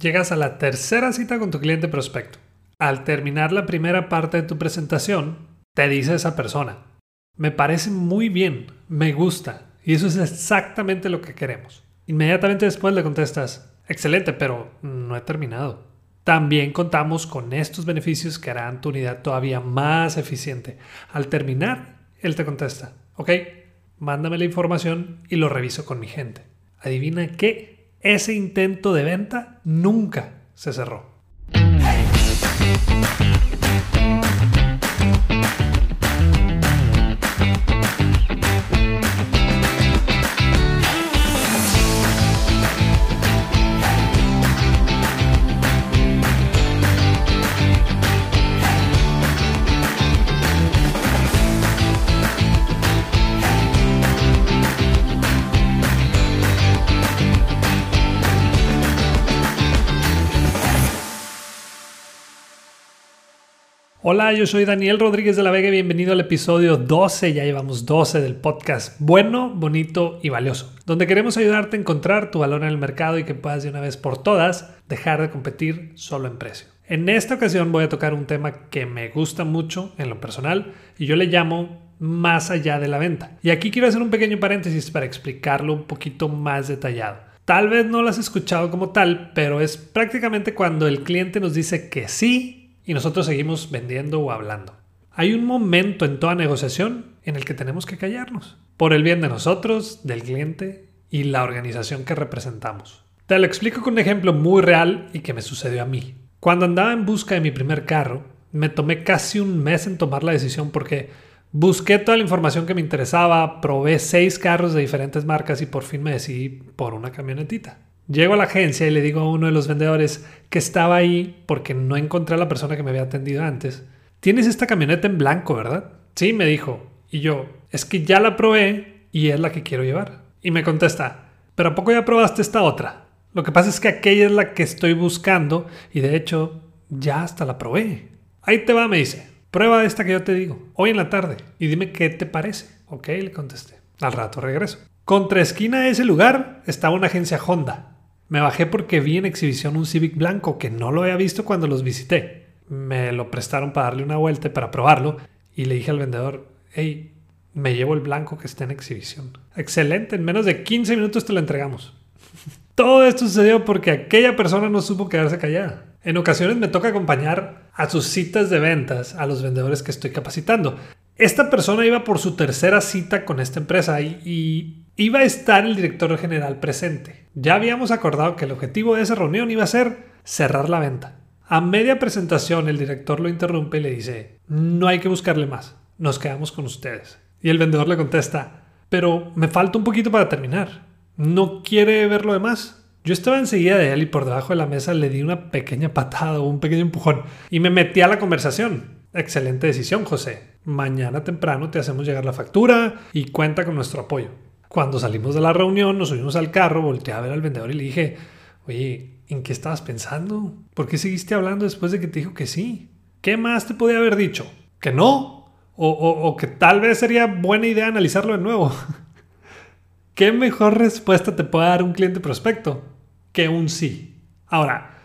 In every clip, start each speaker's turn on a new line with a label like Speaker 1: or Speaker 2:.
Speaker 1: Llegas a la tercera cita con tu cliente prospecto. Al terminar la primera parte de tu presentación, te dice esa persona, me parece muy bien, me gusta, y eso es exactamente lo que queremos. Inmediatamente después le contestas, excelente, pero no he terminado. También contamos con estos beneficios que harán tu unidad todavía más eficiente. Al terminar, él te contesta, ok, mándame la información y lo reviso con mi gente. Adivina qué, ese intento de venta nunca se cerró. Hola, yo soy Daniel Rodríguez de la Vega y bienvenido al episodio 12, ya llevamos 12 del podcast Bueno, Bonito y Valioso, donde queremos ayudarte a encontrar tu valor en el mercado y que puedas de una vez por todas dejar de competir solo en precio. En esta ocasión voy a tocar un tema que me gusta mucho en lo personal y yo le llamo más allá de la venta. Y aquí quiero hacer un pequeño paréntesis para explicarlo un poquito más detallado. Tal vez no lo has escuchado como tal, pero es prácticamente cuando el cliente nos dice que sí y nosotros seguimos vendiendo o hablando. Hay un momento en toda negociación en el que tenemos que callarnos, por el bien de nosotros, del cliente y la organización que representamos. Te lo explico con un ejemplo muy real y que me sucedió a mí. Cuando andaba en busca de mi primer carro, me tomé casi un mes en tomar la decisión porque busqué toda la información que me interesaba, probé seis carros de diferentes marcas y por fin me decidí por una camionetita. Llego a la agencia y le digo a uno de los vendedores que estaba ahí porque no encontré a la persona que me había atendido antes. Tienes esta camioneta en blanco, ¿verdad? Sí, me dijo. Y yo, es que ya la probé y es la que quiero llevar. Y me contesta, pero ¿a poco ya probaste esta otra? Lo que pasa es que aquella es la que estoy buscando y de hecho ya hasta la probé. Ahí te va, me dice. Prueba esta que yo te digo, hoy en la tarde, y dime qué te parece. Ok, le contesté. Al rato regreso. Contra esquina de ese lugar estaba una agencia Honda. Me bajé porque vi en exhibición un Civic blanco que no lo había visto cuando los visité. Me lo prestaron para darle una vuelta para probarlo y le dije al vendedor, hey, me llevo el blanco que está en exhibición. Excelente, en menos de 15 minutos te lo entregamos. Todo esto sucedió porque aquella persona no supo quedarse callada. En ocasiones me toca acompañar a sus citas de ventas a los vendedores que estoy capacitando. Esta persona iba por su tercera cita con esta empresa y, iba a estar el director general presente. Ya habíamos acordado que el objetivo de esa reunión iba a ser cerrar la venta. A media presentación el director lo interrumpe y le dice, no hay que buscarle más, nos quedamos con ustedes. Y el vendedor le contesta, pero me falta un poquito para terminar. ¿No quiere ver lo demás? Yo estaba enseguida de él y por debajo de la mesa le di una pequeña patada o un pequeño empujón y me metí a la conversación. Excelente decisión, José. Mañana temprano te hacemos llegar la factura y cuenta con nuestro apoyo. Cuando salimos de la reunión, nos subimos al carro, volteé a ver al vendedor y le dije, oye, ¿en qué estabas pensando? ¿Por qué seguiste hablando después de que te dijo que sí? ¿Qué más te podía haber dicho? ¿Que no? O, o que tal vez sería buena idea analizarlo de nuevo. ¿Qué mejor respuesta te puede dar un cliente prospecto que un sí? Ahora,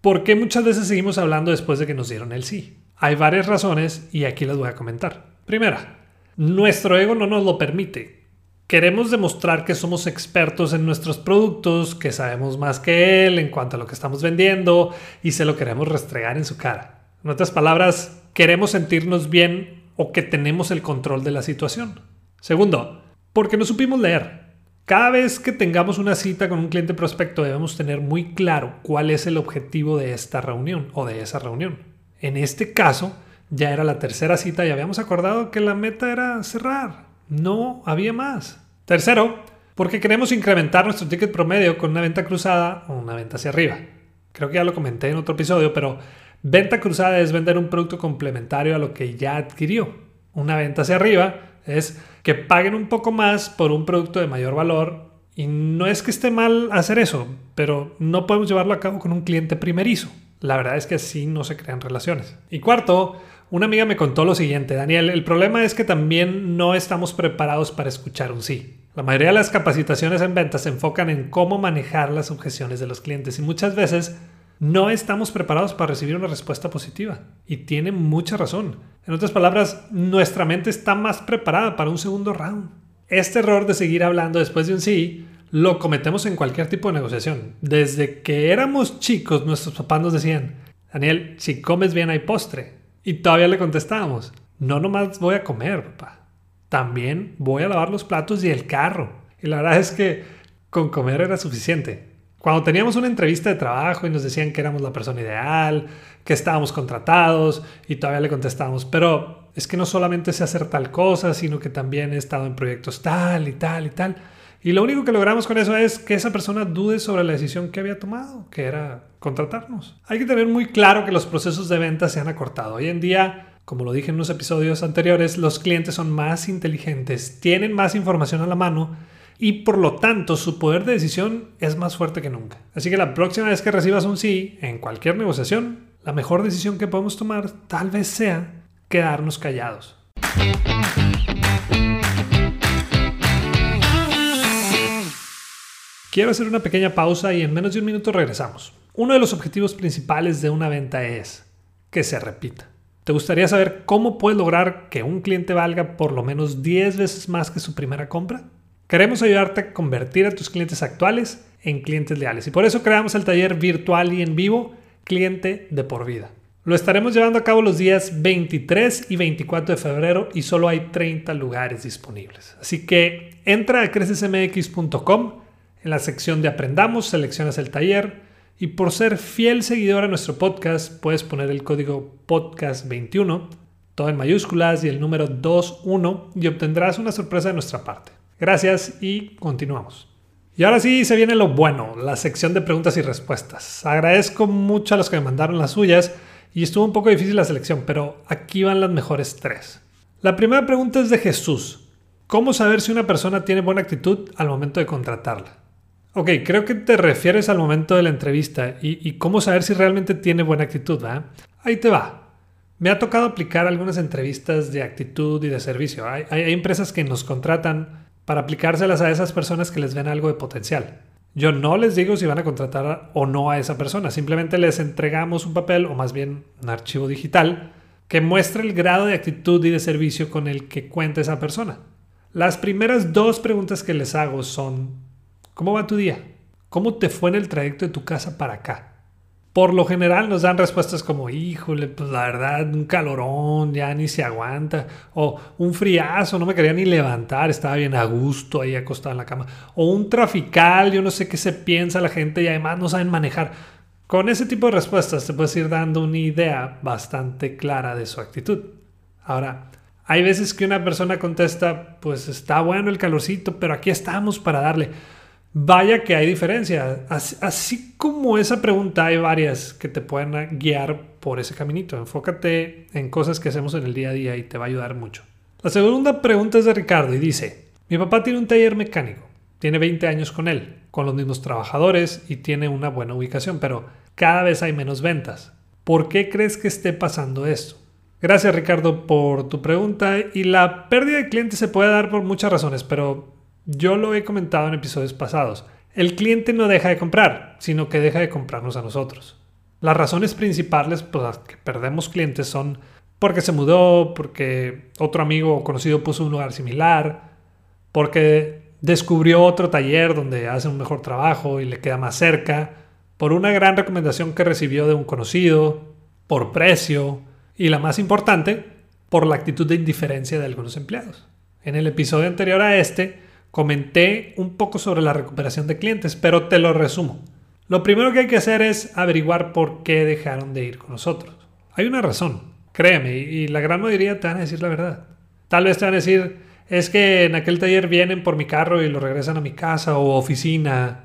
Speaker 1: ¿por qué muchas veces seguimos hablando después de que nos dieron el sí? Hay varias razones y aquí las voy a comentar. Primera, nuestro ego no nos lo permite. Queremos demostrar que somos expertos en nuestros productos, que sabemos más que él en cuanto a lo que estamos vendiendo y se lo queremos restregar en su cara. En otras palabras, queremos sentirnos bien o que tenemos el control de la situación. Segundo, porque no supimos leer. Cada vez que tengamos una cita con un cliente prospecto debemos tener muy claro cuál es el objetivo de esta reunión o de esa reunión. En este caso, ya era la tercera cita y habíamos acordado que la meta era cerrar. No había más. Tercero, porque queremos incrementar nuestro ticket promedio con una venta cruzada o una venta hacia arriba. Creo que ya lo comenté en otro episodio, pero venta cruzada es vender un producto complementario a lo que ya adquirió. Una venta hacia arriba es que paguen un poco más por un producto de mayor valor y no es que esté mal hacer eso, pero no podemos llevarlo a cabo con un cliente primerizo. La verdad es que así no se crean relaciones. Y cuarto, una amiga me contó lo siguiente, Daniel, el problema es que también no estamos preparados para escuchar un sí. La mayoría de las capacitaciones en ventas se enfocan en cómo manejar las objeciones de los clientes y muchas veces no estamos preparados para recibir una respuesta positiva. Y tiene mucha razón. En otras palabras, nuestra mente está más preparada para un segundo round. Este error de seguir hablando después de un sí lo cometemos en cualquier tipo de negociación. Desde que éramos chicos, nuestros papás nos decían, Daniel, si comes bien hay postre. Y todavía le contestábamos, no nomás voy a comer, papá. También voy a lavar los platos y el carro. Y la verdad es que con comer era suficiente. Cuando teníamos una entrevista de trabajo y nos decían que éramos la persona ideal, que estábamos contratados y todavía le contestábamos, pero es que no solamente sé hacer tal cosa, sino que también he estado en proyectos tal y tal y tal. Y lo único que logramos con eso es que esa persona dude sobre la decisión que había tomado, que era contratarnos. Hay que tener muy claro que los procesos de venta se han acortado. Hoy en día, como lo dije en unos episodios anteriores, los clientes son más inteligentes, tienen más información a la mano y por lo tanto su poder de decisión es más fuerte que nunca. Así que la próxima vez que recibas un sí en cualquier negociación, la mejor decisión que podemos tomar tal vez sea quedarnos callados. Quiero hacer una pequeña pausa y en menos de un minuto regresamos. Uno de los objetivos principales de una venta es que se repita. ¿Te gustaría saber cómo puedes lograr que un cliente valga por lo menos 10 veces más que su primera compra? Queremos ayudarte a convertir a tus clientes actuales en clientes leales y por eso creamos el taller virtual y en vivo Cliente de por vida. Lo estaremos llevando a cabo los días 23 y 24 de febrero y solo hay 30 lugares disponibles. Así que entra a crecesmx.com, en la sección de Aprendamos, seleccionas el taller y por ser fiel seguidor a nuestro podcast puedes poner el código podcast21, todo en mayúsculas y el número 21 y obtendrás una sorpresa de nuestra parte. Gracias y continuamos. Y ahora sí se viene lo bueno, la sección de preguntas y respuestas. Agradezco mucho a los que me mandaron las suyas y estuvo un poco difícil la selección, pero aquí van las mejores tres. La primera pregunta es de Jesús. ¿Cómo saber si una persona tiene buena actitud al momento de contratarla? Ok, creo que te refieres al momento de la entrevista y, cómo saber si realmente tiene buena actitud, ¿verdad? Ahí te va. Me ha tocado aplicar algunas entrevistas de actitud y de servicio. hay empresas que nos contratan para aplicárselas a esas personas que les ven algo de potencial. Yo no les digo si van a contratar o no a esa persona, simplemente les entregamos un papel o más bien un archivo digital que muestre el grado de actitud y de servicio con el que cuenta esa persona. Las primeras dos preguntas que les hago son, ¿cómo va tu día? ¿Cómo te fue en el trayecto de tu casa para acá? por lo general nos dan respuestas como, híjole, pues la verdad, un calorón, ya ni se aguanta, o un friazo, no me quería ni levantar, estaba bien a gusto ahí acostado en la cama, o un trafical, yo no sé qué se piensa la gente y además no saben manejar. Con ese tipo de respuestas te puedes ir dando una idea bastante clara de su actitud. Ahora, hay veces que una persona contesta, pues está bueno el calorcito, pero aquí estamos para darle. Vaya que hay diferencia. Así, como esa pregunta, hay varias que te pueden guiar por ese caminito. Enfócate en cosas que hacemos en el día a día y te va a ayudar mucho. La segunda pregunta es de Ricardo y dice, mi papá tiene un taller mecánico, tiene 20 años con él, con los mismos trabajadores y tiene una buena ubicación, pero cada vez hay menos ventas. ¿Por qué crees que esté pasando esto? Gracias Ricardo por tu pregunta y la pérdida de clientes se puede dar por muchas razones, pero yo lo he comentado en episodios pasados. El cliente no deja de comprar, sino que deja de comprarnos a nosotros. Las razones principales por las que perdemos clientes son porque se mudó, porque otro amigo o conocido puso un lugar similar, porque descubrió otro taller donde hace un mejor trabajo y le queda más cerca, por una gran recomendación que recibió de un conocido, por precio y la más importante, por la actitud de indiferencia de algunos empleados. En el episodio anterior a este, Comenté un poco sobre la recuperación de clientes, pero te lo resumo. Lo primero que hay que hacer es averiguar por qué dejaron de ir con nosotros. Hay una razón, créeme, y la gran mayoría te van a decir la verdad. Tal vez te van a decir, es que en aquel taller vienen por mi carro y lo regresan a mi casa o oficina.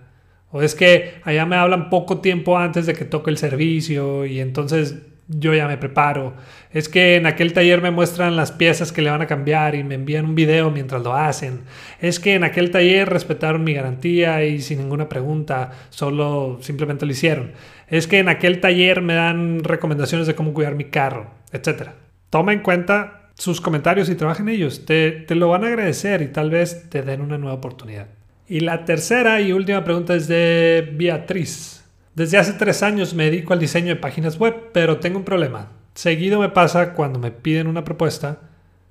Speaker 1: O es que allá me hablan poco tiempo antes de que toque el servicio y entonces yo ya me preparo. Es que en aquel taller me muestran las piezas que le van a cambiar y me envían un video mientras lo hacen. Es que en aquel taller respetaron mi garantía y sin ninguna pregunta, solo simplemente lo hicieron. Es que en aquel taller me dan recomendaciones de cómo cuidar mi carro, etc. Toma en cuenta sus comentarios y trabaja en ellos. Te, te lo van a agradecer y tal vez te den una nueva oportunidad. Y la tercera y última pregunta es de Beatriz. Desde hace tres años me dedico al diseño de páginas web, pero tengo un problema. Seguido me pasa cuando me piden una propuesta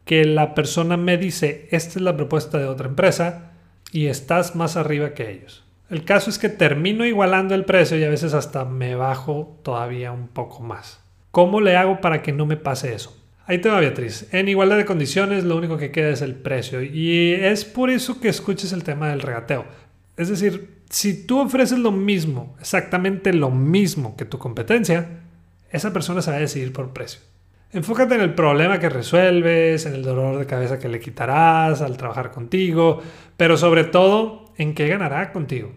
Speaker 1: que la persona me dice, esta es la propuesta de otra empresa y estás más arriba que ellos. El caso es que termino igualando el precio y a veces hasta me bajo todavía un poco más. ¿Cómo le hago para que no me pase eso? Ahí te va Beatriz. En igualdad de condiciones lo único que queda es el precio y es por eso que escuches el tema del regateo. Es decir, si tú ofreces lo mismo, exactamente lo mismo que tu competencia, esa persona se va a decidir por precio. Enfócate en el problema que resuelves, en el dolor de cabeza que le quitarás al trabajar contigo, pero sobre todo en qué ganará contigo.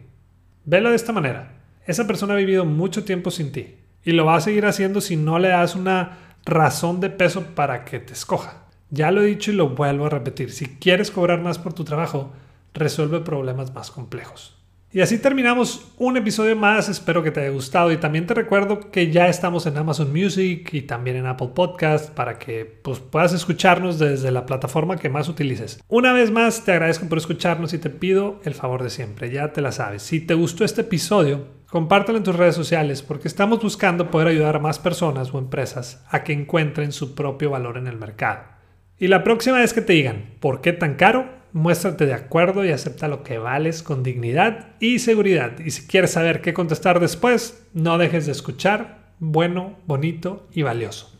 Speaker 1: Velo de esta manera. Esa persona ha vivido mucho tiempo sin ti y lo va a seguir haciendo si no le das una razón de peso para que te escoja. Ya lo he dicho y lo vuelvo a repetir. Si quieres cobrar más por tu trabajo, resuelve problemas más complejos. Y así terminamos un episodio más, espero que te haya gustado y también te recuerdo que ya estamos en Amazon Music y también en Apple Podcast para que pues, puedas escucharnos desde la plataforma que más utilices. Una vez más te agradezco por escucharnos y te pido el favor de siempre, ya te la sabes. Si te gustó este episodio, compártelo en tus redes sociales porque estamos buscando poder ayudar a más personas o empresas a que encuentren su propio valor en el mercado. Y la próxima vez que te digan, ¿por qué tan caro? Muéstrate de acuerdo y acepta lo que vales con dignidad y seguridad. Y si quieres saber qué contestar después, no dejes de escuchar bueno, bonito y valioso.